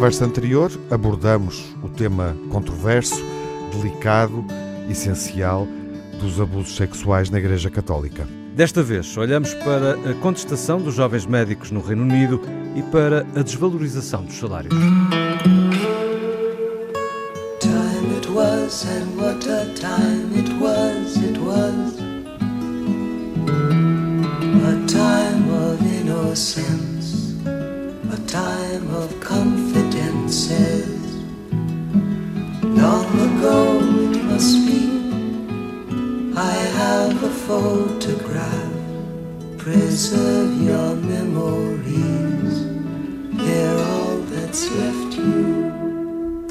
conversa anterior, abordamos o tema controverso, delicado, essencial dos abusos sexuais na Igreja Católica. Desta vez, olhamos para a contestação dos jovens médicos no Reino Unido e para a desvalorização dos salários. Time it was and what a time photograph. Preserve your memories, they're all that's left you.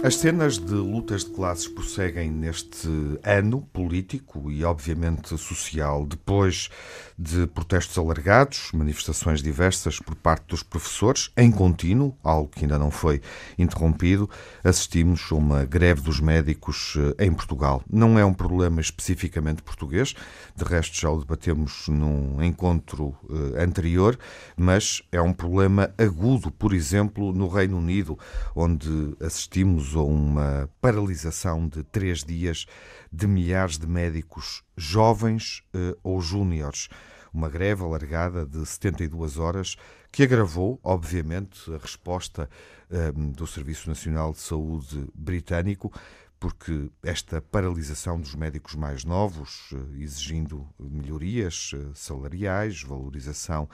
As cenas de lutas de classes prosseguem neste ano político e, obviamente, social, depois de protestos alargados, manifestações diversas por parte dos professores, em contínuo, algo que ainda não foi interrompido, assistimos a uma greve dos médicos eh, em Portugal. Não é um problema especificamente português, de resto já o debatemos num encontro eh, anterior, mas é um problema agudo, por exemplo, no Reino Unido, onde assistimos a uma paralisação de três dias de milhares de médicos jovens eh, ou júniores. Uma greve alargada de 72 horas que agravou, obviamente, a resposta eh, do Serviço Nacional de Saúde britânico, porque esta paralisação dos médicos mais novos, eh, exigindo melhorias eh, salariais, valorização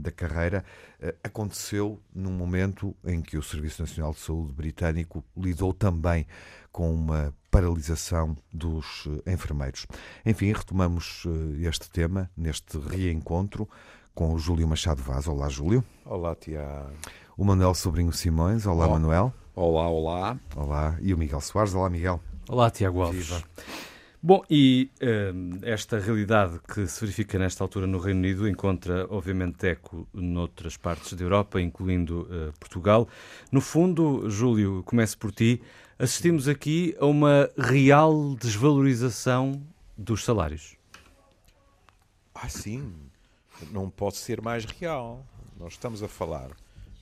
da carreira, uh, aconteceu num momento em que o Serviço Nacional de Saúde britânico lidou também com uma paralisação dos enfermeiros. Enfim, retomamos este tema neste reencontro com o Júlio Machado Vaz. Olá, Júlio. Olá, Tiago. O Manuel Sobrinho Simões. Olá, Olá. Manuel. Olá, olá. Olá. E o Miguel Soares. Olá, Miguel. Olá, Tiago Alves. Viva. Bom, e uh, esta realidade que se verifica nesta altura no Reino Unido encontra, obviamente, eco noutras partes da Europa, incluindo uh, Portugal. No fundo, Júlio, começo por ti. Assistimos aqui a uma real desvalorização dos salários. Ah, sim. Não pode ser mais real. Nós estamos a falar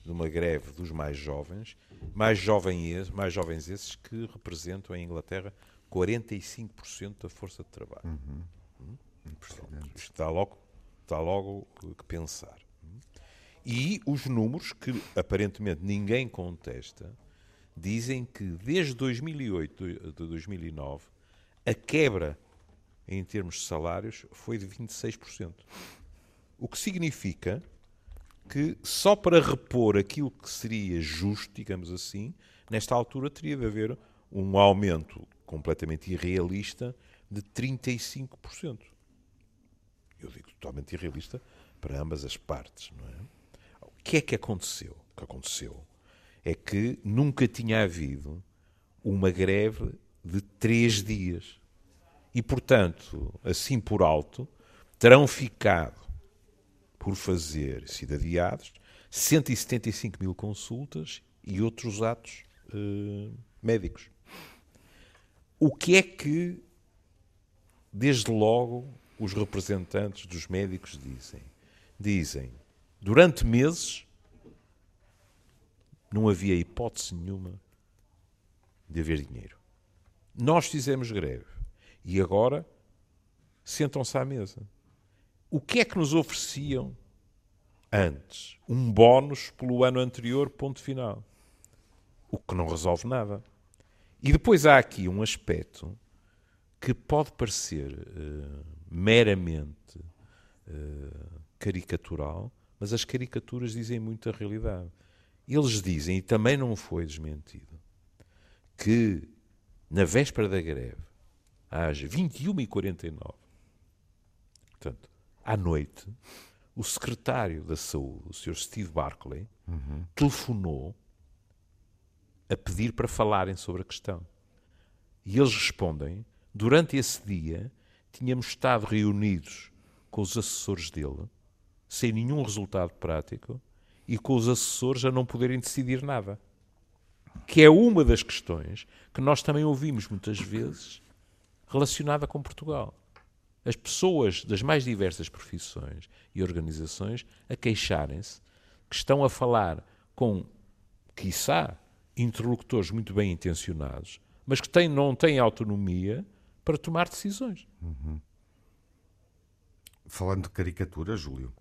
de uma greve dos mais jovens mais, jovens, mais jovens esses que representam em Inglaterra 45% da força de trabalho. Uhum. Hum? está logo, está logo que pensar. Hum? E os números, que aparentemente ninguém contesta, dizem que desde 2008 de 2009 a quebra em termos de salários foi de 26%. O que significa que só para repor aquilo que seria justo, digamos assim, nesta altura teria de haver um aumento completamente irrealista de 35%. Eu digo totalmente irrealista para ambas as partes, não é? O que é que aconteceu? O que aconteceu é que nunca tinha havido uma greve de três dias. E, portanto, assim por alto, terão ficado por fazer cidadiados, 175 mil consultas e outros atos uh, médicos. O que é que, desde logo, os representantes dos médicos dizem? Dizem, durante meses, não havia hipótese nenhuma de haver dinheiro. Nós fizemos greve e agora sentam-se à mesa. O que é que nos ofereciam antes? Um bónus pelo ano anterior, ponto final. O que não resolve nada. E depois há aqui um aspecto que pode parecer uh, meramente uh, caricatural, mas as caricaturas dizem muito a realidade. Eles dizem, e também não foi desmentido, que na véspera da greve, às 21h49, portanto, à noite, o secretário da Saúde, o Sr. Steve Barclay, uhum. telefonou a pedir para falarem sobre a questão. E eles respondem: durante esse dia tínhamos estado reunidos com os assessores dele, sem nenhum resultado prático, e com os assessores a não poderem decidir nada. Que é uma das questões que nós também ouvimos muitas vezes relacionada com Portugal as pessoas das mais diversas profissões e organizações a queixarem-se que estão a falar com quiçá, interlocutores muito bem intencionados, mas que têm, não têm autonomia para tomar decisões. Uhum. Falando de caricatura, Júlio,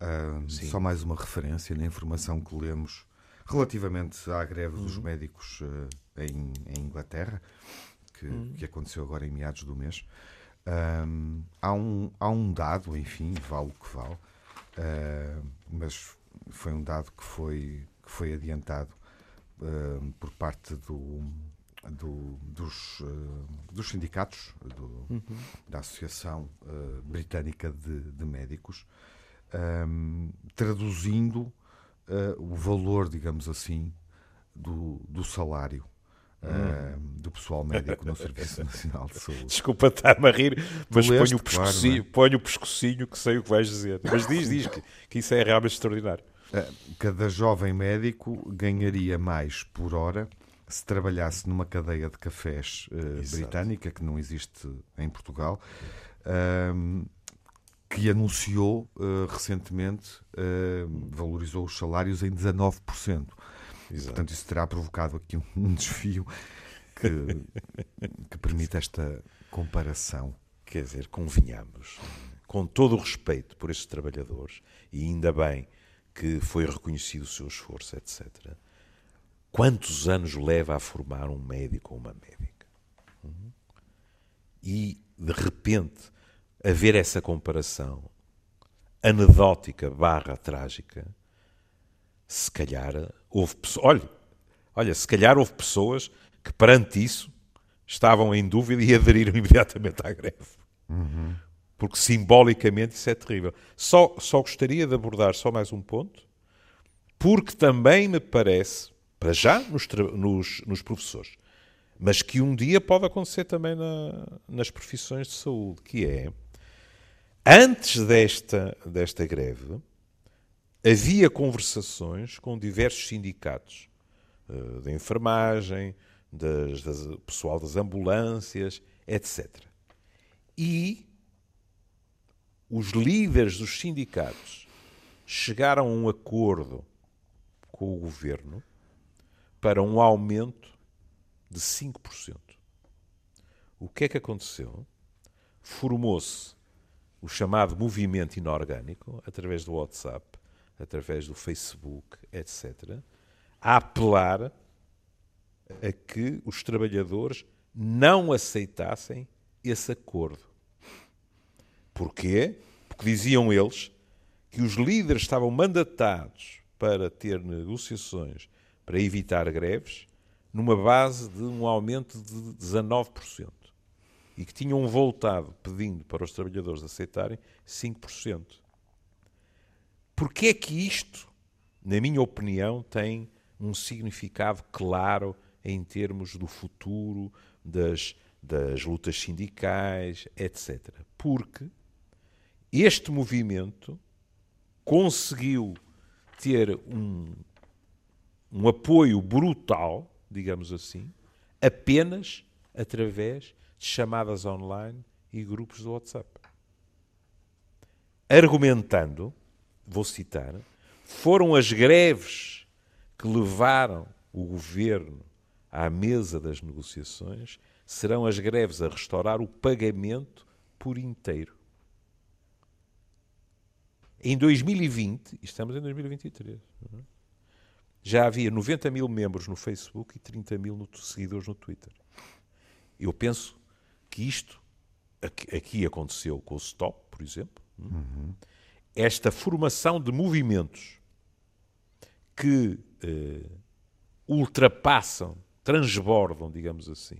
uh, só mais uma referência na informação que lemos relativamente à greve uhum. dos médicos uh, em, em, Inglaterra, que, uhum. que, aconteceu agora em meados do mês. Um, há, um, há um dado, enfim, vale o que vale, uh, mas foi um dado que foi, que foi adiantado uh, por parte do, do, dos, uh, dos sindicatos do, uhum. da Associação uh, Britânica de, de Médicos, um, traduzindo o valor, digamos assim, do, do salário Uh, do pessoal médico no Serviço Nacional de Saúde. Desculpa estar-me a rir, mas ponho, o pescocinho, claro, é? o pescocinho que sei o que vais dizer. Mas diz, diz que, que isso é realmente extraordinário. Uh, cada jovem médico ganharia mais por hora se trabalhasse numa cadeia de cafés uh, britânica, que não existe em Portugal, que anunciou recentemente, valorizou os salários em 19%. Exato. Portanto, isso terá provocado aqui um desfio que, que permite esta comparação. Quer dizer, convenhamos, com todo o respeito por estes trabalhadores, e ainda bem que foi reconhecido o seu esforço, etc. Quantos anos leva a formar um médico ou uma médica? Uhum. E, de repente, haver essa comparação anedótica barra trágica, se calhar houve pessoas. Olha, olha, se calhar houve pessoas que perante isso estavam em dúvida e aderiram imediatamente à greve. Uhum. Porque simbolicamente isso é terrível. Só, só gostaria de abordar só mais um ponto, porque também me parece, para já nos, nos, nos professores, mas que um dia pode acontecer também na, nas profissões de saúde, que é, antes desta, desta greve, havia conversações com diversos sindicatos uh, de enfermagem, das, das, pessoal das ambulâncias, etc. E os líderes dos sindicatos chegaram a um acordo com o governo para um aumento de 5%. O que é que aconteceu? Formou-se o chamado movimento inorgânico, através do WhatsApp, através do Facebook, etc., a apelar a que os trabalhadores não aceitassem esse acordo. Porquê? Porque diziam eles que os líderes estavam mandatados para ter negociações para evitar greves numa base de um aumento de 19% e que tinham voltado pedindo para os trabalhadores aceitarem 5%. Porque é que isto, na minha opinião, tem um significado claro em termos do futuro, das, das lutas sindicais, etc. Porque este movimento conseguiu ter um, um apoio brutal, digamos assim, apenas através de chamadas online e grupos do WhatsApp. Argumentando vou citar, foram as greves que levaram o governo à mesa das negociações, serão as greves a restaurar o pagamento por inteiro. Em 2020, estamos em 2023, é? já havia 90 mil membros no Facebook e 30 mil seguidores no Twitter. Eu penso que isto aqui aconteceu com o Stop, por exemplo. Uhum esta formação de movimentos que eh, ultrapassam, transbordam, digamos assim,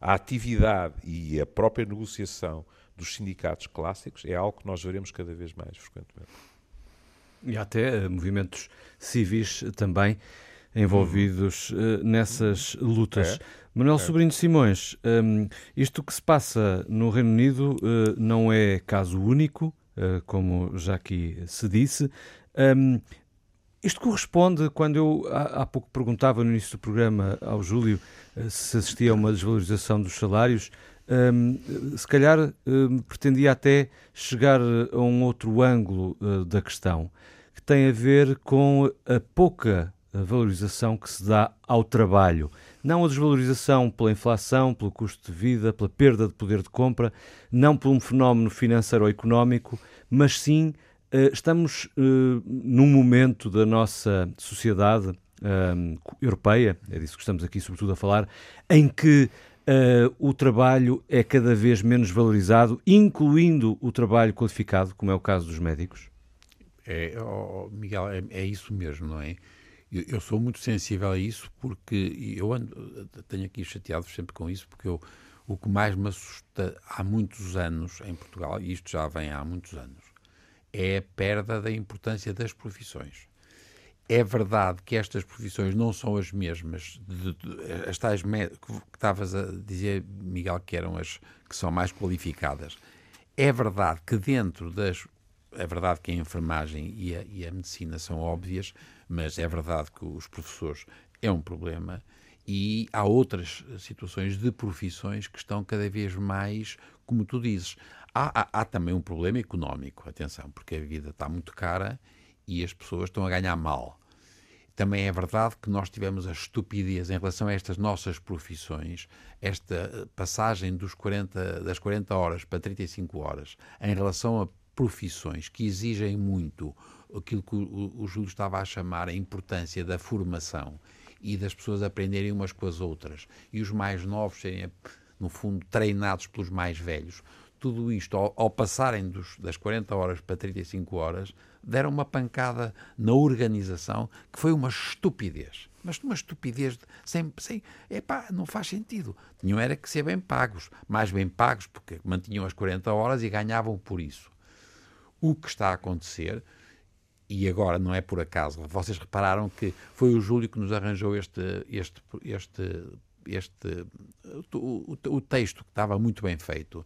a atividade e a própria negociação dos sindicatos clássicos é algo que nós veremos cada vez mais frequentemente. E há até uh, movimentos civis também envolvidos uh, nessas lutas. É. Manuel é. Sobrinho Simões, um, isto que se passa no Reino Unido uh, não é caso único, eh, como já aqui se disse. Um, isto corresponde, quando eu há, pouco perguntava no início do programa ao Júlio eh, se assistia a uma desvalorização dos salários, um, se calhar um, pretendia até chegar a um outro ângulo uh, da questão, que tem a ver com a pouca valorização que se dá ao trabalho. Não a desvalorização pela inflação, pelo custo de vida, pela perda de poder de compra, não por um fenómeno financeiro ou económico, mas sim uh, estamos uh, num momento da nossa sociedade uh, europeia, é disso que estamos aqui sobretudo a falar, em que Uh, o trabalho é cada vez menos valorizado, incluindo o trabalho qualificado, como é o caso dos médicos? É, oh, Miguel, é, é, isso mesmo, não é? Eu, eu, sou muito sensível a isso porque eu ando, tenho aqui chateado sempre com isso, porque eu, o que mais me assusta há muitos anos em Portugal, e isto já vem há muitos anos, é a perda da importância das profissões. É verdade que estas profissões não são as mesmas, de, de, as tais que, que estavas a dizer, Miguel, que eram as que são mais qualificadas. É verdade que dentro das. É verdade que a enfermagem e a, e a medicina são óbvias, mas é verdade que os professores é um problema e há outras situações de profissões que estão cada vez mais, como tu dizes. Há, há, há também um problema económico, atenção, porque a vida está muito cara e as pessoas estão a ganhar mal. Também é verdade que nós tivemos a estupidez em relação a estas nossas profissões, esta passagem dos 40, das 40 horas para 35 horas, em relação a profissões que exigem muito aquilo que o, o Júlio estava a chamar a importância da formação e das pessoas aprenderem umas com as outras e os mais novos serem, no fundo, treinados pelos mais velhos tudo isto, ao, ao passarem dos, das 40 horas para 35 horas, deram uma pancada na organização que foi uma estupidez. Mas uma estupidez de, sem, sem. Epá, não faz sentido. Tinham era que ser bem pagos. Mais bem pagos, porque mantinham as 40 horas e ganhavam por isso. O que está a acontecer, e agora não é por acaso, vocês repararam que foi o Júlio que nos arranjou este, este, este, este o, o, o texto que estava muito bem feito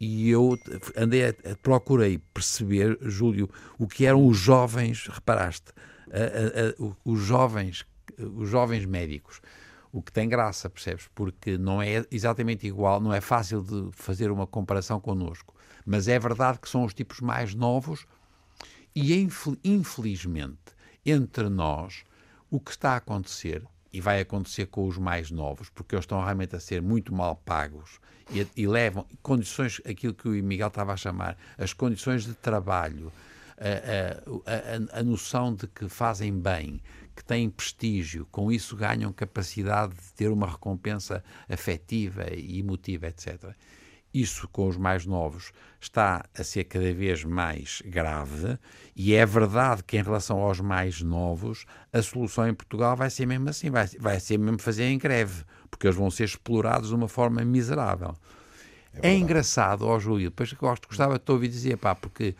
e eu andei a, procurei perceber, Júlio, o que eram os jovens, reparaste, a, a, os jovens, os jovens médicos. O que tem graça, percebes? Porque não é exatamente igual, não é fácil de fazer uma comparação connosco. Mas é verdade que são os tipos mais novos e, infelizmente, entre nós, o que está a acontecer, e vai acontecer com os mais novos, porque eles estão realmente a ser muito mal pagos e, e levam condições, aquilo que o Miguel estava a chamar, as condições de trabalho, a, a, a, noção de que fazem bem, que têm prestígio, com isso ganham capacidade de ter uma recompensa afetiva e emotiva, etc. Isso com os mais novos está a ser cada vez mais grave e é verdade que em relação aos mais novos a solução em Portugal vai ser mesmo assim, vai, vai ser mesmo fazer em greve porque eles vão ser explorados de uma forma miserável. É, é engraçado, ó Júlio, depois gosto, gostava de te ouvir dizer, pá, porque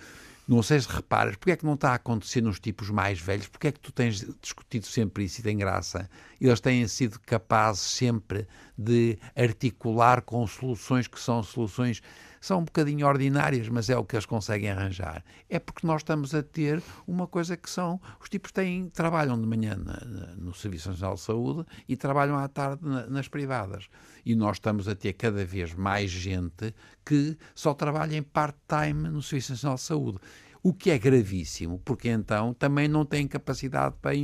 não sei se reparas, porque é que não está a acontecer nos tipos mais velhos? Porque é que tu tens discutido sempre isso e tem graça? Eles têm sido capazes sempre de articular com soluções que são soluções são um bocadinho ordinárias, mas é o que eles conseguem arranjar. É porque nós estamos a ter uma coisa que são. Os tipos têm, trabalham de manhã na, na, no Serviço Nacional de Saúde e trabalham à tarde na, nas privadas. E nós estamos a ter cada vez mais gente que só trabalha em part-time no Serviço Nacional de Saúde. O que é gravíssimo, porque então também não têm capacidade para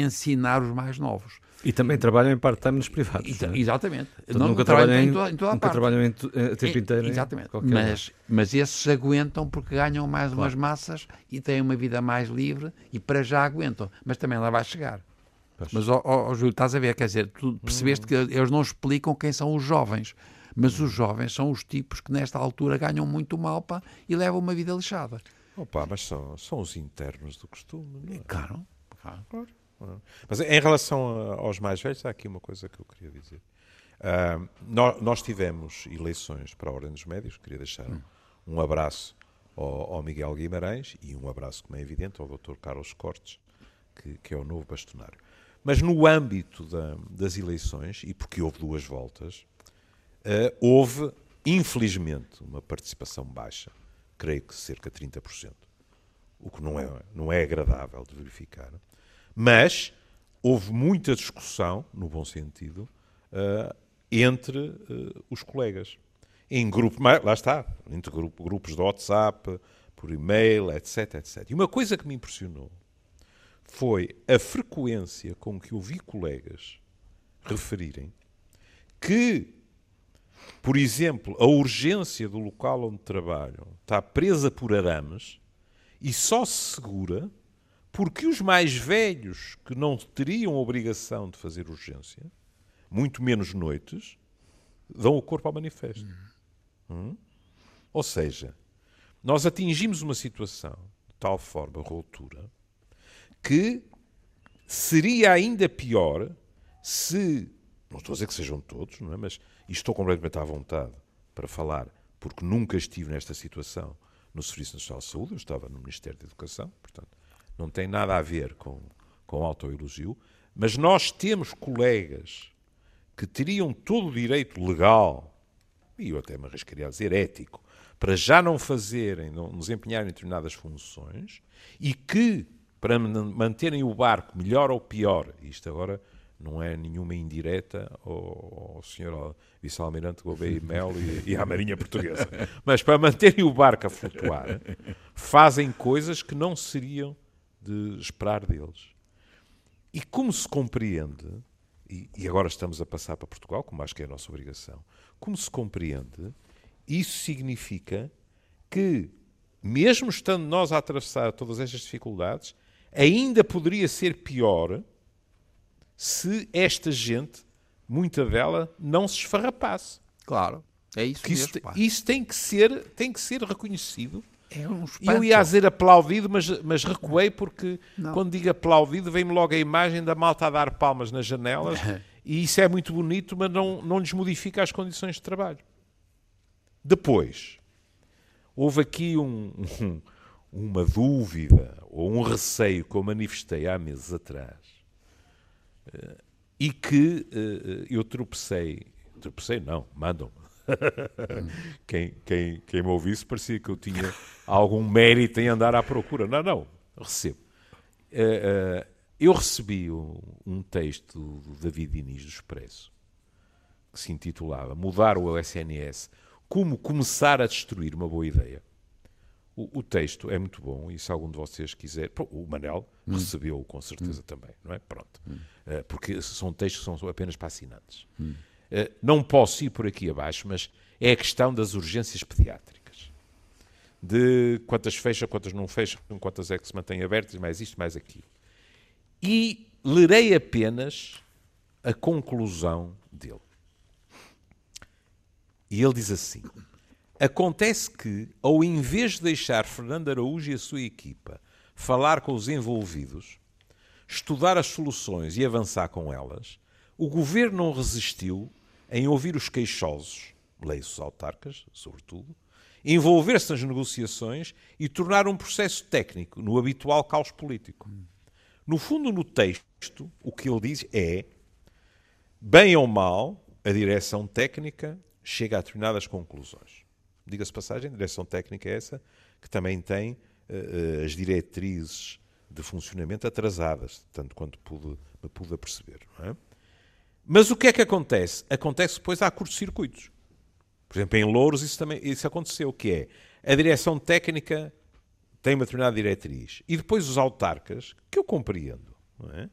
ensinar os mais novos. E também trabalham em part-time nos privados. é? Exatamente. Então, não, nunca trabalham em, em, toda, em toda nunca parte. trabalham em, a tempo inteiro. Exatamente. Mas, mas esses aguentam porque ganham mais claro. umas massas e têm uma vida mais livre e para já aguentam. Mas também lá vai chegar. Pois. Mas, ó, ó, Júlio, estás a ver, quer dizer, tu percebeste hum. que eles não explicam quem são os jovens. Mas os jovens são os tipos que nesta altura ganham muito mal pá, e levam uma vida lixada. Opa, mas são, são os internos do costume. Não é? Claro, claro. claro. Mas em relação aos mais velhos, há aqui uma coisa que eu queria dizer. Uh, nós, nós, tivemos eleições para a Ordem dos Médios, queria deixar hum. um abraço ao, ao, Miguel Guimarães e um abraço, como é evidente, ao Dr. Carlos Cortes, que, que é o novo bastonário. Mas no âmbito da, das eleições, e porque houve duas voltas, uh, houve, infelizmente, uma participação baixa, creio que cerca de 30%, o que não é, não é agradável de verificar. Mas houve muita discussão, no bom sentido, uh, entre uh, os colegas. Em grupo, lá está, entre grupos de WhatsApp, por e-mail, etc, etc. E uma coisa que me impressionou foi a frequência com que ouvi colegas referirem que, por exemplo, a urgência do local onde trabalham está presa por arames e só se segura porque os mais velhos, que não teriam obrigação de fazer urgência, muito menos noites, dão o corpo ao manifesto. Uhum. Hum? Ou seja, nós atingimos uma situação de tal forma, ruptura, que seria ainda pior se, não estou a dizer que sejam todos, não é? mas estou completamente à vontade para falar, porque nunca estive nesta situação no Serviço Nacional de Saúde, eu estava no Ministério da Educação, portanto, não tem nada a ver com, com autoelogio, mas nós temos colegas que teriam todo o direito legal, e eu até me arriscaria a dizer ético, para já não fazerem, não desempenharem determinadas funções e que, para manterem o barco melhor ou pior, isto agora não é nenhuma indireta ao, ao senhor vice-almirante Gouveia e Melo e, e à Marinha Portuguesa, mas para manterem o barco a flutuar, fazem coisas que não seriam de esperar deles. E como se compreende, e, e agora estamos a passar para Portugal, como acho que é a nossa obrigação, como se compreende, isso significa que, mesmo estando nós a atravessar todas estas dificuldades, ainda poderia ser pior se esta gente, muita dela, não se esfarrapasse. Claro, é isso que mesmo. Isso, isso, tem, que ser, tem que ser reconhecido. É um eu ia dizer aplaudido, mas, mas recuei porque não. quando digo aplaudido vem-me logo a imagem da malta a dar palmas nas janelas e isso é muito bonito, mas não, não lhes modifica as condições de trabalho. Depois, houve aqui um, um, uma dúvida ou um receio que eu manifestei há meses atrás uh, e que uh, eu tropecei. Tropecei, não, mandam-me. quem, quem, quem me ouvisse parecia que eu tinha algum mérito em andar à procura. Não, não, recebo. Uh, eu recebi um, um, texto do David Diniz do Expresso que se intitulava Mudar o SNS como começar a destruir uma boa ideia. O, o, texto é muito bom e se algum de vocês quiser, o Manel hum. recebeu com certeza hum. também, não é? Pronto, hum. uh, porque são textos que são apenas para assinantes. Uh, não posso ir por aqui abaixo, mas é a questão das urgências pediátricas, de quantas fecham, quantas não fecham, quantas é que se mantêm abertas, mais isto, mais aquilo. E lerei apenas a conclusão dele. E ele diz assim: Acontece que, ao invés de deixar Fernando Araújo e a sua equipa falar com os envolvidos, estudar as soluções e avançar com elas, o governo não resistiu em ouvir os queixosos, leis os autarcas, sobretudo, envolver-se nas negociações e tornar um processo técnico no habitual caos político. No fundo, no texto, o que ele diz é: bem ou mal, a direção técnica chega a determinadas conclusões. Diga-se passagem, a direção técnica é essa, que também tem uh, as diretrizes de funcionamento atrasadas, tanto quanto pude, me pude aperceber. É? Mas o que é que acontece? Acontece depois há curtos-circuitos. Por exemplo, em Louros isso também isso aconteceu, que é a direção técnica tem uma determinada diretriz e depois os autarcas, que eu compreendo, é?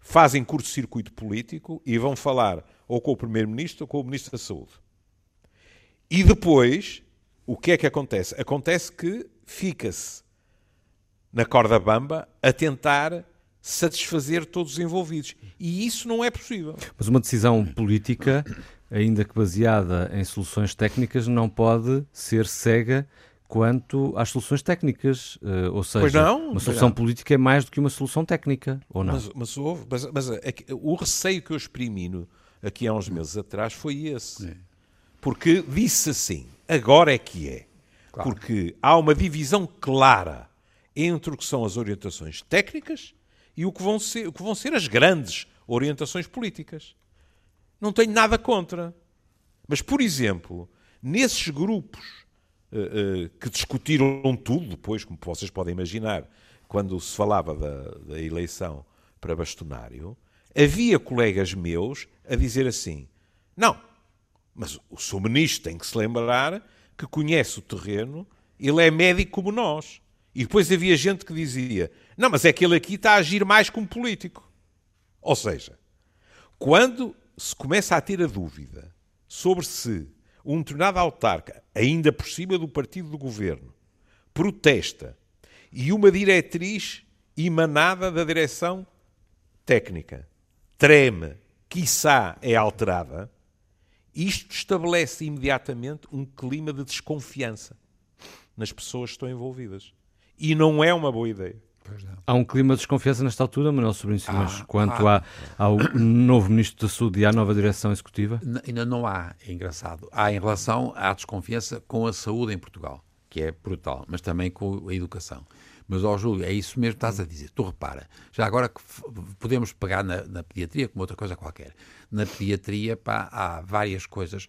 fazem curto-circuito político e vão falar ou com o Primeiro-Ministro ou com o Ministro da Saúde. E depois, o que é que acontece? Acontece que fica-se na corda bamba a tentar satisfazer todos os envolvidos. E isso não é possível. Mas uma decisão política, ainda que baseada em soluções técnicas, não pode ser cega quanto às soluções técnicas. Uh, ou seja, não, uma solução política é mais do que uma solução técnica, ou não? Mas, mas, houve, mas, mas é o receio que eu exprimi no, aqui há uns meses atrás foi esse. É. Porque disse assim: agora é que é. Claro. Porque há uma divisão clara entre o que são as orientações técnicas e o que vão ser, o que vão ser as grandes orientações políticas. Não tenho nada contra. Mas, por exemplo, nesses grupos uh, uh, que discutiram tudo depois, como vocês podem imaginar, quando se falava da, da eleição para bastonário, havia colegas meus a dizer assim: não, mas o seu ministro tem que se lembrar que conhece o terreno, ele é médico como nós. E depois havia gente que dizia: não, mas é que ele aqui está a agir mais como político. Ou seja, quando se começa a ter a dúvida sobre se um determinado autarca, ainda por cima do partido do governo, protesta e uma diretriz emanada da direção técnica treme, quiçá é alterada, isto estabelece imediatamente um clima de desconfiança nas pessoas que estão envolvidas. E não é uma boa ideia. Há um clima de desconfiança nesta altura, Manuel Sobrinho Simões, ah, quanto ah, ao novo Ministro da Saúde e à nova direção executiva? Ainda não há, é engraçado. Há em relação à desconfiança com a saúde em Portugal, que é brutal, mas também com a educação. Mas, ó Júlio, é isso mesmo que estás a dizer. Tu repara, já agora que podemos pegar na, na pediatria como outra coisa qualquer. Na pediatria, pá, há várias coisas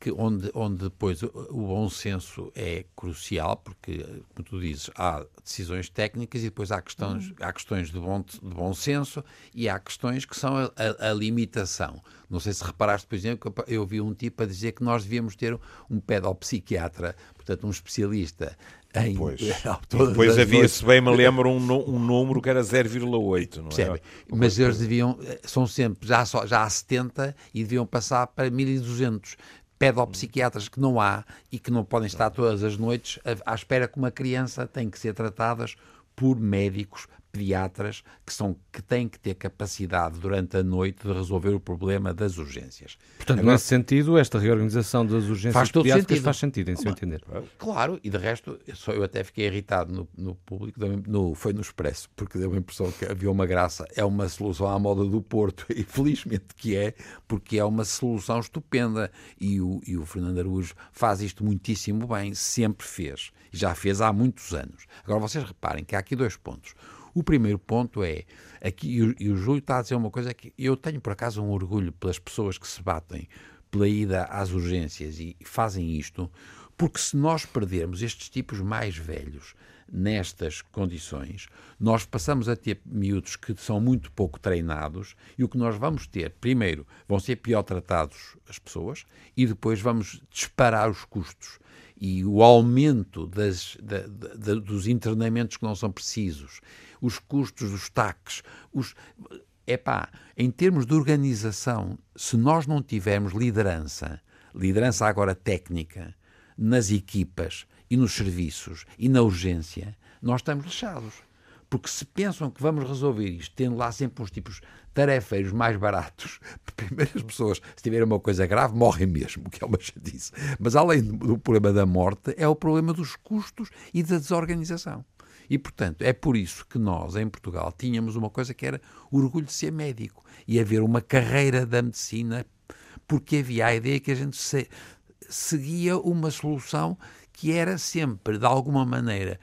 que onde, onde depois o, bom senso é crucial, porque, como tu dizes, há decisões técnicas e depois há questões, uhum. há questões de, bom, de bom senso e há questões que são a, a, a, limitação. Não sei se reparaste, por exemplo, que eu vi um tipo a dizer que nós devíamos ter um pedopsiquiatra, portanto, um especialista em. Pois. depois havia, se bem me lembro, um, um número que era 0,8, não é? Mas eles deviam, são sempre, já, só, já há 70 e deviam passar para 1200 pedopsiquiatras que não há e que não podem estar todas as noites à espera que uma criança tem que ser tratadas por médicos pediatras que, são, que têm que ter capacidade durante a noite de resolver o problema das urgências. Portanto, Agora, nesse sentido, esta reorganização das urgências faz pediátricas sentido. faz sentido, em seu entender. Claro, e de resto, eu, só, eu até fiquei irritado no, no público, no, foi no Expresso, porque deu a impressão que havia uma graça, é uma solução à moda do Porto, e felizmente que é, porque é uma solução estupenda, e o, e o Fernando Araújo faz isto muitíssimo bem, sempre fez, e já fez há muitos anos. Agora, vocês reparem que há aqui dois pontos. O primeiro ponto é, aqui, e o, Júlio está a dizer uma coisa que eu tenho por acaso um orgulho pelas pessoas que se batem pela ida às urgências e fazem isto, porque se nós perdermos estes tipos mais velhos nestas condições, nós passamos a ter miúdos que são muito pouco treinados e o que nós vamos ter, primeiro, vão ser pior tratados as pessoas e depois vamos disparar os custos e o aumento das, da, da, dos internamentos que não são precisos os custos dos taques, os. Epá, em termos de organização, se nós não tivermos liderança, liderança agora técnica, nas equipas e nos serviços e na urgência, nós estamos lixados. Porque se pensam que vamos resolver isto, tendo lá sempre uns tipos tarefeiros mais baratos, primeiro as pessoas, se tiverem uma coisa grave, morrem mesmo, que é uma chatice. Mas além do problema da morte, é o problema dos custos e da desorganização. E, portanto, é por isso que nós, em Portugal, tínhamos uma coisa que era orgulho de ser médico e haver uma carreira da medicina, porque havia a ideia que a gente se, seguia uma solução que era sempre, de alguma maneira,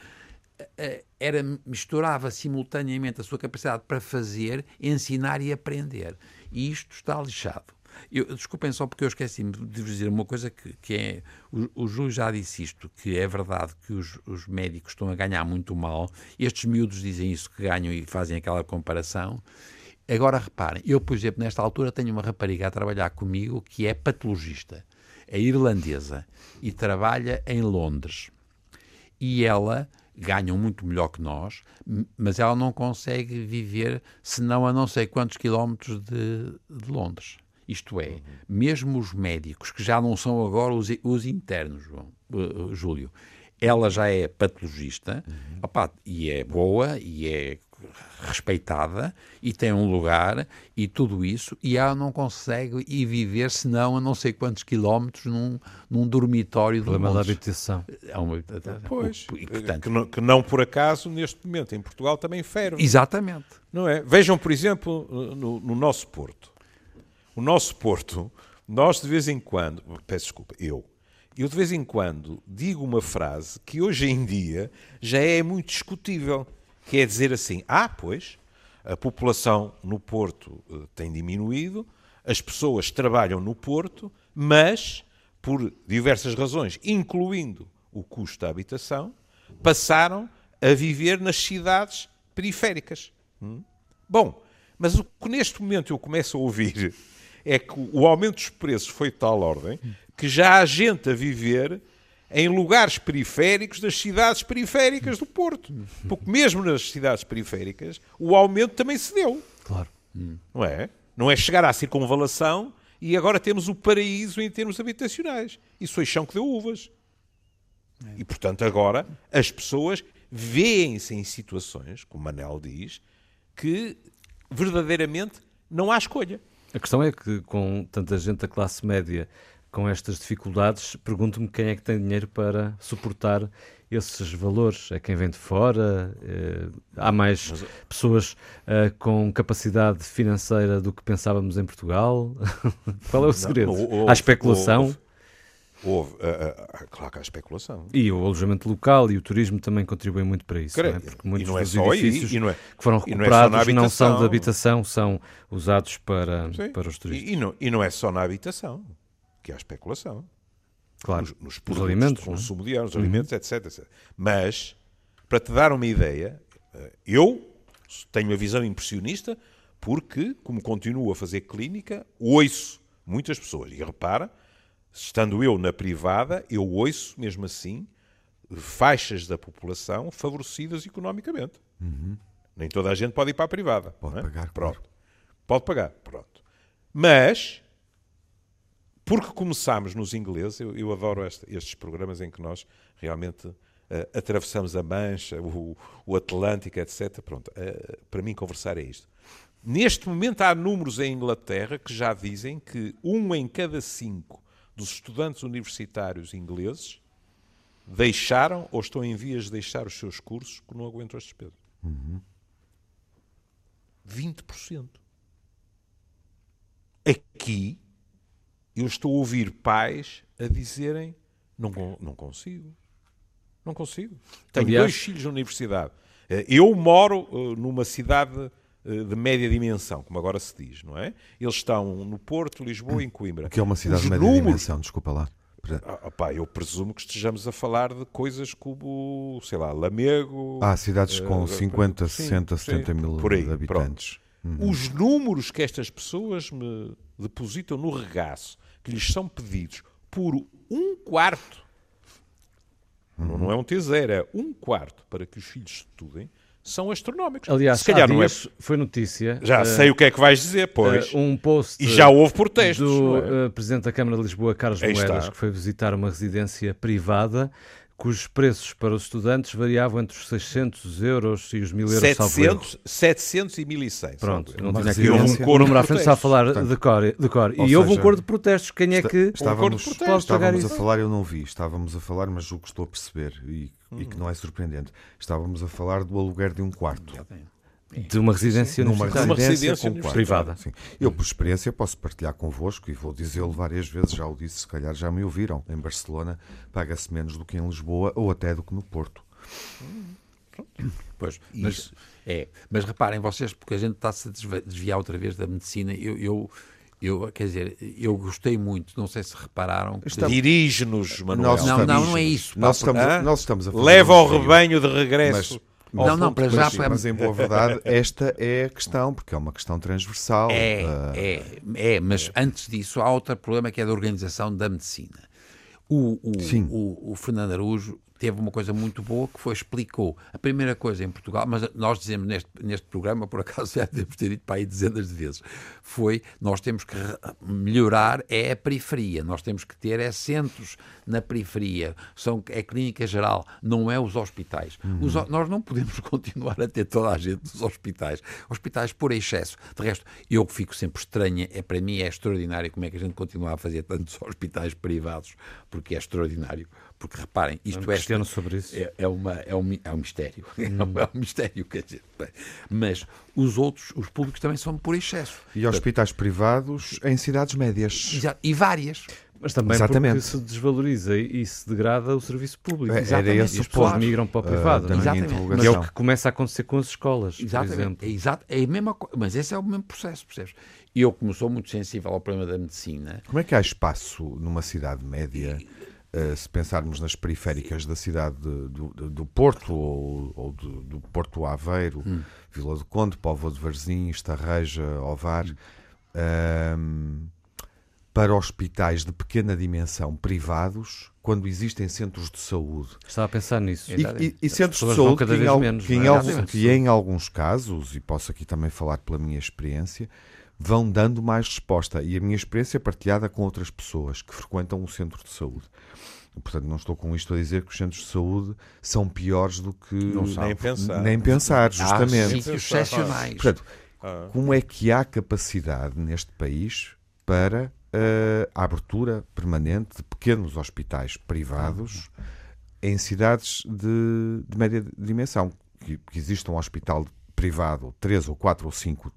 era misturava simultaneamente a sua capacidade para fazer, ensinar e aprender. E isto está lixado. Eu, desculpem só porque eu esqueci-me de vos dizer uma coisa que, que é. O, o Júlio já disse isto, que é verdade que os, os médicos estão a ganhar muito mal. Estes miúdos dizem isso, que ganham e fazem aquela comparação. Agora reparem, eu, por exemplo, nesta altura tenho uma rapariga a trabalhar comigo que é patologista, é irlandesa e trabalha em Londres. E ela ganham muito melhor que nós, mas ela não consegue viver senão a não sei quantos quilómetros de, de Londres. Isto é, mesmo os médicos, que já não são agora os, os internos, João, uh, Júlio, ela já é patologista uhum. opa, e é boa e é respeitada e tem um lugar e tudo isso e ela não consegue ir viver senão a não sei quantos quilómetros num, num dormitório do Problema da habitação. É uma, pois, e, portanto, que, não, que, não, por acaso neste momento em Portugal também feram. Exatamente. Não é? Vejam, por exemplo, no, no nosso Porto o nosso Porto, nós de vez em quando, peço desculpa, eu, eu de vez em quando digo uma frase que hoje em dia já é muito discutível, que é dizer assim: ah, pois, a população no Porto uh, tem diminuído, as pessoas trabalham no Porto, mas, por diversas razões, incluindo o custo da habitação, passaram a viver nas cidades periféricas. Hum? Bom, mas o que neste momento eu começo a ouvir é que o aumento dos preços foi de tal ordem que já há gente a viver em lugares periféricos das cidades periféricas do Porto. Porque mesmo nas cidades periféricas, o aumento também se deu. Claro. Não é? Não é chegar à circunvalação e agora temos o paraíso em termos habitacionais. Isso foi chão que deu uvas. E, portanto, agora as pessoas veem-se em situações, como Manel diz, que verdadeiramente não há escolha. A questão é que, com tanta gente da classe média com estas dificuldades, pergunto-me quem é que tem dinheiro para suportar esses valores. É quem vem de fora? É, há mais Mas... pessoas uh, com capacidade financeira do que pensávamos em Portugal? Qual é o segredo? Não, houve, há especulação? Houve, houve uh, claro que há especulação. E o alojamento local e o turismo também contribuem muito para isso. Não é? Porque muitos não é dos edifícios aí, é, que foram recuperados não, é não, são de habitação, são usados para, para os turistas. E, e, não, e não é só na habitação que há especulação. Claro. Nos, nos produtos os alimentos, de é? consumo é? diário, os uhum. alimentos, etc, etc. Mas, para te dar uma ideia, eh, eu tenho uma visão impressionista porque, como continuo a fazer clínica, ouço muitas pessoas. E repara, estando eu na privada, eu ouço, mesmo assim, faixas da população favorecidas economicamente. Uhum. Nem toda a gente pode ir para a privada. Pode é? pagar. Pronto. Claro. Pode pagar. Pronto. Mas porque começámos nos ingleses, eu, eu adoro este, estes programas em que nós realmente uh, atravessamos a Mancha, o, o Atlântico, etc. Pronto, uh, para mim conversar é isto. Neste momento há números em Inglaterra que já dizem que um em cada cinco dos estudantes universitários ingleses deixaram ou estão em vias de deixar os seus cursos porque não aguentam as despesas. Uhum. 20%. Aqui eu estou a ouvir pais a dizerem não, não consigo. Não consigo. Tenho Aliás, dois filhos na universidade. Eh, eu moro eh, numa cidade eh, de média dimensão, como agora se diz, não é? Eles estão no Porto, Lisboa e em Coimbra. Que é uma cidade Os de média números... dimensão? Desculpa lá. Ah, pá, eu presumo que estejamos a falar de coisas como, sei lá, Lamego. Ah, cidades com uh, 50, sim, 60, 70 sim, mil aí, habitantes. Uhum. Os números que estas pessoas me depositam no regaço que lhes são pedidos por um quarto, uhum. não é um T0, é um quarto para que os filhos estudem, são astronómicos. Aliás, se calhar não é... foi notícia. Já uh, sei o que é que vais dizer, pois. Uh, um post. E já houve protestos. Do é? uh, Presidente da Câmara de Lisboa, Carlos Moedas, que foi visitar uma residência privada cujos preços para os estudantes variavam entre os 600 euros e os 1000 euros. 700, 700 e 1100. Pronto, não tinha aqui um o número à frente está a falar de cor. De cor. E seja, houve um cor de protestos. Quem é que estávamos, um estávamos a falar, eu não vi, estávamos a falar, mas julgo que estou a perceber e, hum. e que não é surpreendente. Estávamos a falar do aluguer de um quarto. De uma residência, sim, numa residência, residência privada. Sim. Eu, por experiência, posso partilhar convosco e vou dizê-lo várias vezes, já o disse, se calhar já me ouviram. Em Barcelona paga-se menos do que em Lisboa ou até do que no Porto. Pois, mas, é, mas reparem vocês, porque a gente está-se a desviar outra vez da medicina, eu, eu eu, quer dizer, eu gostei muito, não sei se repararam. Estamos... Dirige-nos, Manuel. Não, não, não é isso. Nós estamos, a, nós estamos a Leva ao rebanho de regresso. Mas não, não, para já. Mas, mas, em boa verdade, esta é a questão, porque é uma questão transversal. É, uh... é, é, mas antes disso há outro problema que é da organização da medicina. O, o, o, o Fernando Araújo teve uma coisa muito boa que foi, explicou a primeira coisa em Portugal, mas nós dizemos neste, neste programa, por acaso já devemos ter dito para aí dezenas de vezes, foi nós temos que melhorar é a periferia, nós temos que ter é centros na periferia, são, é clínica geral, não é os hospitais. Uhum. Os, nós não podemos continuar a ter toda a gente nos hospitais, hospitais por excesso. De resto, eu fico sempre estranha, é, para mim é extraordinário como é que a gente continua a fazer tantos hospitais privados, porque é extraordinário porque reparem, isto é, sobre isso. É, é, uma, é, um, é um mistério. Hum. É um mistério, quer dizer. Mas os outros, os públicos também são por excesso. E hospitais privados em cidades médias. E várias. Mas também Exatamente. porque se desvaloriza e se degrada o serviço público. É, Exatamente. Era esse e as pessoas claro. migram para o privado. Uh, é? Que é o que começa a acontecer com as escolas, Exatamente. por exemplo. É, exato, é a mesma mas esse é o mesmo processo, percebes? Eu, como sou muito sensível ao problema da medicina... Como é que há espaço numa cidade média... E, Uh, se pensarmos nas periféricas da cidade de, do, do, Porto ou, ou do, do, Porto Aveiro, hum. Vila do Conde, Póvoa de Varzim, Estarreja, Ovar, hum. uh, para hospitais de pequena dimensão privados quando existem centros de saúde. Estava a pensar nisso. E, e, e centros de saúde que, em, menos, que, em, alguns, que em alguns casos, e posso aqui também falar pela minha experiência, vão dando mais resposta. E a minha experiência é partilhada com outras pessoas que frequentam o centro de saúde. Portanto, não estou com isto a dizer que os centros de saúde são piores do que. Não nem pensar. Nem pensar, justamente. Há sítios excepcionais. Portanto, ah. como é que há capacidade neste país para uh, a abertura permanente de pequenos hospitais privados em cidades de, de média dimensão? Que, que existe um hospital privado, três ou quatro ou cinco,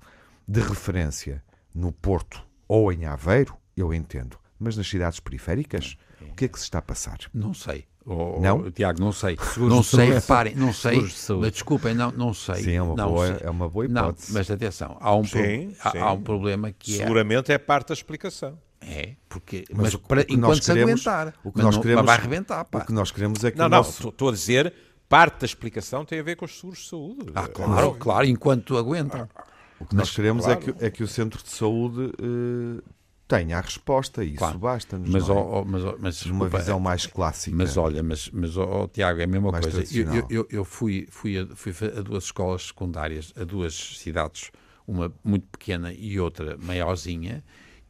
de referência no Porto ou em Aveiro, eu entendo. Mas nas cidades periféricas, o que é que se está a passar? Não sei. Oh, não? Tiago, não sei. Seguros não sei, reparem, não sei. Mas desculpem, não, não sei. Sim, é uma, não boa, é uma boa hipótese. Não, mas atenção, há um, sim, pro, sim. Há, há, um problema que Seguramente é... é parte da explicação. É, porque, mas, mas o, para, o enquanto se aguentar, o que nós não, queremos, vai arrebentar. Pá. O que nós queremos é que. Não, não, estou nosso... a dizer, parte da explicação tem a ver com os seguros de saúde. Ah, claro, claro, enquanto aguentam. O que nós queremos claro. é, que, é que o centro de saúde uh, tenha a resposta e claro. isso basta-nos. Mas, é? oh, mas, oh, mas, Numa visão mais clássica. Mas olha, mas, mas oh, Tiago, é a mesma coisa. Eu, eu, eu, fui, fui, a, fui a duas escolas secundárias, a duas cidades, uma muito pequena e outra maiorzinha,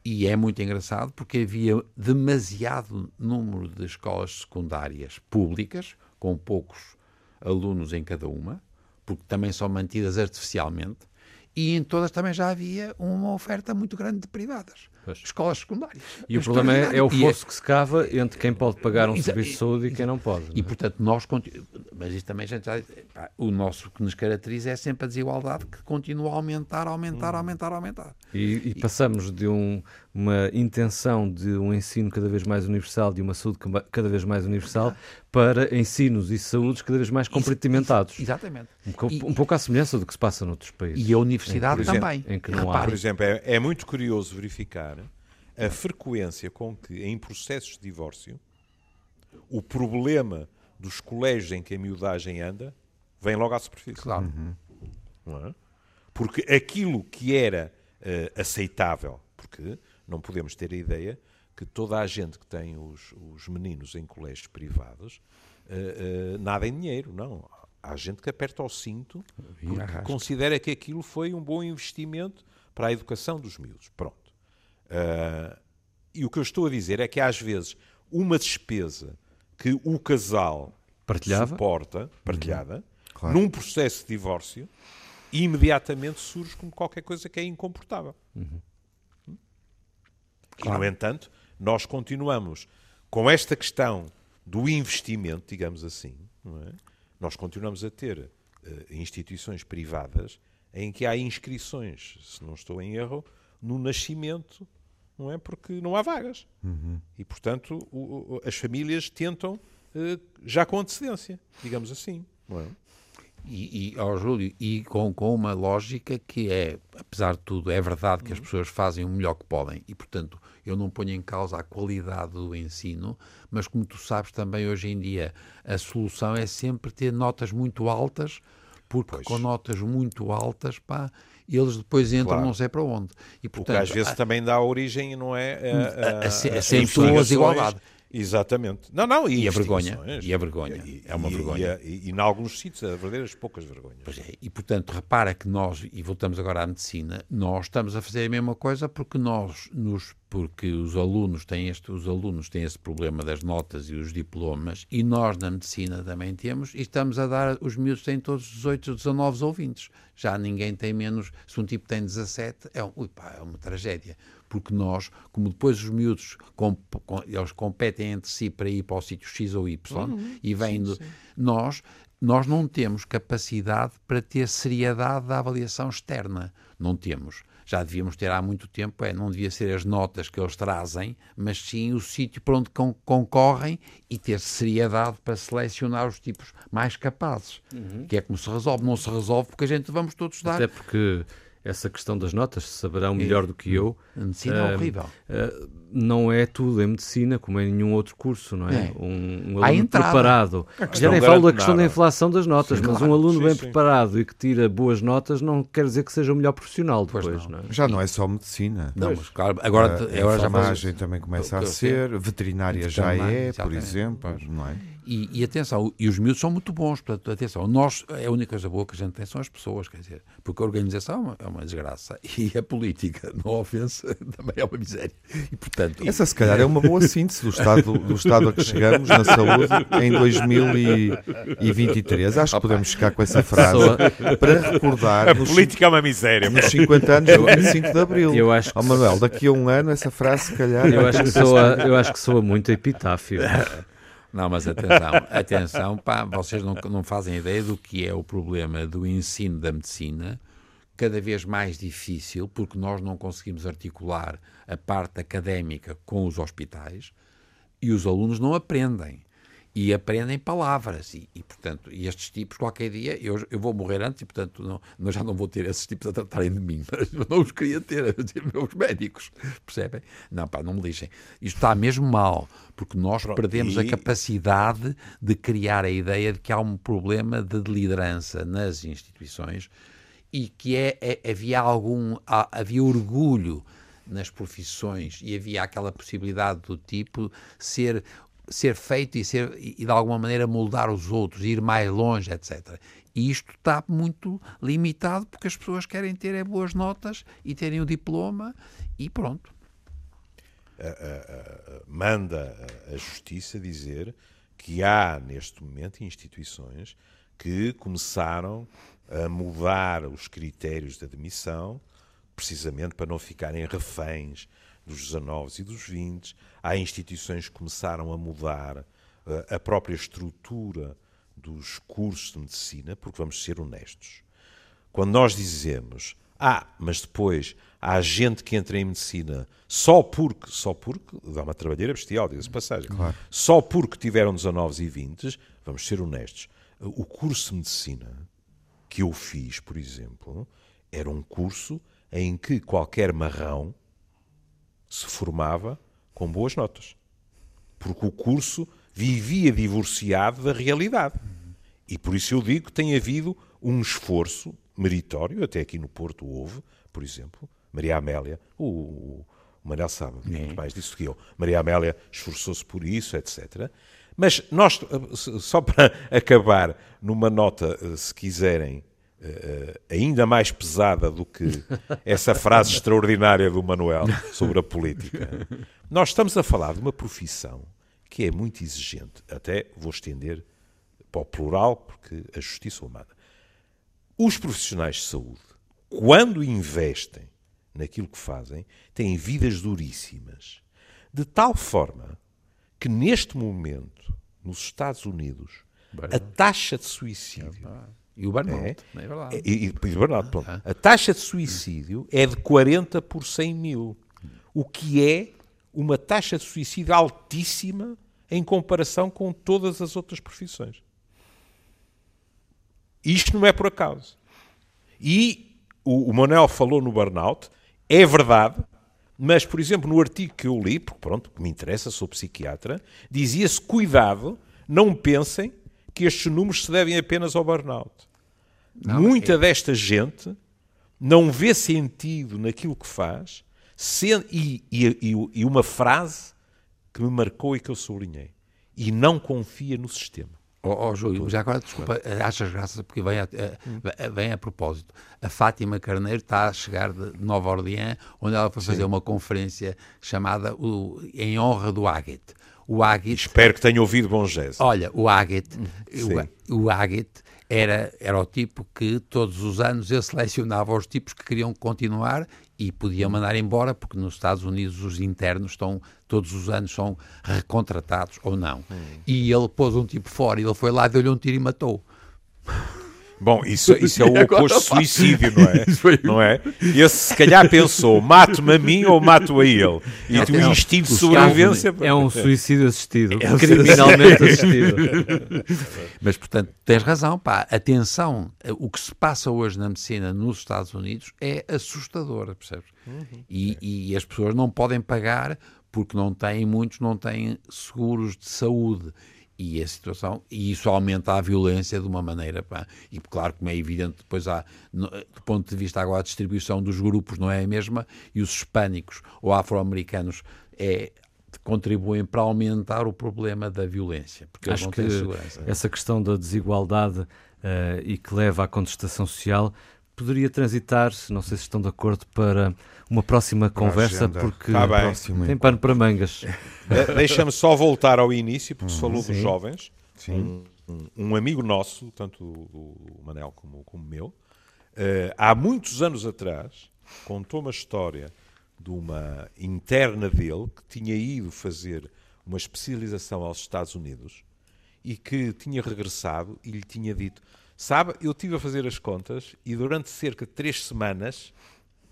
e é muito engraçado porque havia demasiado número de escolas secundárias públicas, com poucos alunos em cada uma, porque também são mantidas artificialmente, e em todas também já havia uma oferta muito grande de privadas. Pois. Escolas secundárias. E o problema é, é o fosso é... que se cava entre quem pode pagar um Exa serviço de saúde e quem não pode. E, é? portanto, nós. Mas isso também, gente, pá, o nosso que nos caracteriza é sempre a desigualdade que continua a aumentar, aumentar, hum. aumentar, aumentar. E, e passamos de um, uma intenção de um ensino cada vez mais universal, de uma saúde cada vez mais universal, para ensinos e saúdes cada vez mais compartimentados. Exatamente. Um, e, um pouco à semelhança do que se passa noutros países. E a universidade em, também. Exemplo, em que não há. Por exemplo, é, é muito curioso verificar a frequência com que, em processos de divórcio, o problema dos colégios em que a miudagem anda vem logo à superfície. Claro. Uhum. É? Porque aquilo que era uh, aceitável, porque não podemos ter a ideia que toda a gente que tem os, os meninos em colégios privados uh, uh, nada em dinheiro, não. Há gente que aperta o cinto porque considera que aquilo foi um bom investimento para a educação dos miúdos. Pronto. Uh, e o que eu estou a dizer é que às vezes uma despesa que o casal Partilhava? suporta, partilhada, uhum. claro. num processo de divórcio, imediatamente surge como qualquer coisa que é incomportável. Uhum. Claro. E, no entanto, nós continuamos com esta questão do investimento, digamos assim, é? nós continuamos a ter uh, instituições privadas em que há inscrições, se não estou em erro, no nascimento não é? Porque não há vagas. Uhum. E, portanto, o, o, as famílias tentam uh, já com antecedência, digamos assim. É? E, e oh, Júlio, e com, com uma lógica que é, apesar de tudo, é verdade que as uhum. pessoas fazem o melhor que podem e, portanto, eu não ponho em causa a qualidade do ensino, mas como tu sabes também hoje em dia, a solução é sempre ter notas muito altas, porque pois. com notas muito altas, pá, e eles depois entram claro. não sei para onde. E, portanto, o que às vezes a, também dá origem, não é? A, a, a, a, a desigualdade. Exatamente. Não, não, e, e a vergonha. E a vergonha. E, é uma e, vergonha. E, em alguns sítios, a verdadeiras poucas vergonhas. Pois é. E, portanto, repara que nós, e voltamos agora à medicina, nós estamos a fazer a mesma coisa porque nós, nos, porque os alunos têm este, os alunos têm esse problema das notas e os diplomas, e nós na medicina também temos, e estamos a dar, os miúdos têm todos 18, 19 ouvintes. Já ninguém tem menos, se um tipo tem 17, é, um, é uma tragédia porque nós, como depois os miúdos comp eles competem entre si para ir para o sítio X ou Y uhum, e vêm sim, sim. nós nós não temos capacidade para ter seriedade da avaliação externa. Não temos. Já devíamos ter há muito tempo, é, não devia ser as notas que eles trazem, mas sim o sítio para onde con concorrem e ter seriedade para selecionar os tipos mais capazes. Uhum. Que é como se resolve. Não se resolve porque a gente vamos todos dar. Até porque essa questão das notas, saberão melhor do que eu. A medicina é horrível. Uh, não é tudo em medicina, como em nenhum outro curso, não é? é. Um, um aluno entrada. preparado. Já nem falo da questão nada. da inflação das notas, sim, mas claro. um aluno sim, bem sim. preparado e que tira boas notas não quer dizer que seja o melhor profissional depois, não. não. é? Já não é só medicina. Não, mas claro, agora, uh, agora a enfermagem também começa a ser, veterinária já é, por exemplo, não é? E, e, atenção, e os miúdos são muito bons, portanto, atenção, nós, é a única coisa boa que a gente tem são as pessoas, quer dizer, porque a organização é uma, desgraça e a política, não ofensa, também é uma miséria. E, portanto, Essa, se calhar, é uma boa síntese do estado, do estado a que chegamos na saúde em 2023. Acho que podemos ficar com essa frase para recordar. A política é uma miséria. Nos 50 anos do 25 de Abril. Eu acho que... Oh, Manuel, daqui a um ano, essa frase, se calhar. Eu acho que soa, eu acho que soa muito epitáfio. Não, mas atenção, atenção, pá, vocês não, não fazem ideia do que é o problema do ensino da medicina, cada vez mais difícil, porque nós não conseguimos articular a parte académica com os hospitais e os alunos não aprendem e aprendem palavras. E, e, portanto, e estes tipos, qualquer dia, eu, eu vou morrer antes e, portanto, não, não, já não vou ter esses tipos a tratarem de mim. Mas eu não os queria ter, ter meus médicos, percebem? Não, pá, não me lixem. Isto está mesmo mal, porque nós Pronto, perdemos e... a capacidade de criar a ideia de que há um problema de liderança nas instituições e que é, é havia algum, havia orgulho nas profissões e havia aquela possibilidade do tipo ser ser feito e, ser, e de alguma maneira moldar os outros, ir mais longe, etc. E isto está muito limitado porque as pessoas querem ter é boas notas e terem o diploma e pronto. manda a Justiça dizer que há neste momento instituições que começaram a mudar os critérios de admissão precisamente para não ficarem reféns dos 19 e dos 20. Há instituições que começaram a mudar uh, a própria estrutura dos cursos de medicina, porque vamos ser honestos. Quando nós dizemos, ah, mas depois há gente que entra em medicina só porque, só porque, dá uma trabalheira bestial, diga-se passagem, claro. só porque tiveram 19 e 20, vamos ser honestos. O curso de medicina que eu fiz, por exemplo, era um curso em que qualquer marrão se formava com boas notas. Porque o curso vivia divorciado da realidade. E por isso eu digo que tem havido um esforço meritório, até aqui no Porto houve, por exemplo, Maria Amélia, o, o Manel sabe muito mais disso que eu, Maria Amélia esforçou-se por isso, etc. Mas nós, só para acabar numa nota, se quiserem, ainda mais pesada do que essa frase extraordinária do Manuel sobre a política. Nós estamos a falar de uma profissão que é muito exigente. Até vou estender para o plural, porque a justiça humana. Os profissionais de saúde, quando investem naquilo que fazem, têm vidas duríssimas. De tal forma que, neste momento, nos Estados Unidos, a taxa de suicídio e o burnout, é, é verdade. E, e, o burnout, pronto. A taxa de suicídio é de 40 por 100 mil, o que é uma taxa de suicídio altíssima em comparação com todas as outras profissões. Isto não é por acaso. E o, o Manuel falou no burnout, é verdade, mas, por exemplo, no artigo que eu li, porque pronto, que me interessa, sou psiquiatra, dizia-se: cuidado, não pensem que estes números se devem apenas ao burnout. Não, Muita é... desta gente não vê sentido naquilo que faz e, e, e, uma frase que me marcou e que eu sublinhei. E não confia no sistema. Ó oh, oh, Júlio, já agora, desculpa, achas graças porque vem a, a, vem a propósito. A Fátima Carneiro está a chegar de Nova Orleans, onde ela foi fazer Sim. uma conferência chamada o, Em Honra do Águete. O Águete... Espero que tenha ouvido bom gesto. Olha, o Águete, o, o Águete era, era o tipo que todos os anos eu selecionava os tipos que queriam continuar e podia mandar embora, porque nos Estados Unidos os internos estão, todos os anos são recontratados ou não. Hum. E ele pôs um tipo fora e ele foi lá, deu-lhe um tiro e matou. Bom, isso, isso é o oposto suicídio, não é? não é? Esse se calhar pensou, mato-me a mim ou mato a ele. E o é, instinto de sobrevivência... É um suicídio assistido, é um criminalmente assistido. Mas, portanto, tens razão, pá, atenção, o que se passa hoje na medicina nos Estados Unidos é assustador, percebes? Uhum. E, e as pessoas não podem pagar porque não têm, muitos não têm seguros de saúde e a situação, e isso aumenta a violência de uma maneira, pá, e claro, como é evidente, depois há, no, do ponto de vista agora, a distribuição dos grupos não é a mesma, e os hispânicos ou afro-americanos é, contribuem para aumentar o problema da violência, porque Acho têm segurança. Essa questão da desigualdade uh, e que leva à contestação social poderia transitar, não sei se estão de acordo, para uma próxima conversa, agenda. porque tá tem pano para mangas. Deixa-me só voltar ao início, porque se falou sim. dos jovens. Um, um, amigo nosso, tanto do Manel como, como meu, uh, há muitos anos atrás, contou uma história de uma interna dele que tinha ido fazer uma especialização aos Estados Unidos e que tinha regressado e lhe tinha dito: Sabe, eu estive a fazer as contas e durante cerca de três semanas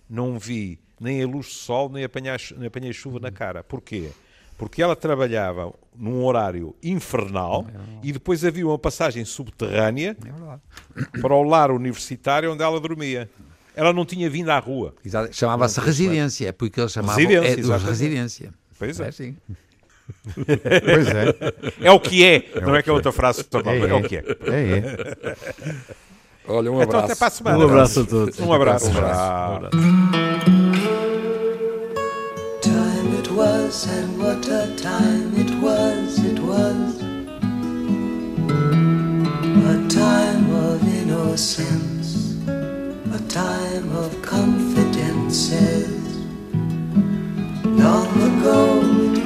não vi nem a luz do sol, nem apanhar, nem apanhei chuva na cara. Porquê? Porque ela trabalhava num horário infernal é e depois havia uma passagem subterrânea é para o lar universitário onde ela dormia. Ela não tinha vindo à rua. Chamava-se residência, é porque eles chamavam residência, é, residência. Pois é. é sim. Pois é. É o que é, é não é que é outra frase é, é, é o que é. É, é. Olha, um abraço. Então, até para a semana. Um abraço a todos. Um abraço. Um abraço. Time it was, and what a time it was, it was. A time of innocence, a time of confidences. Long ago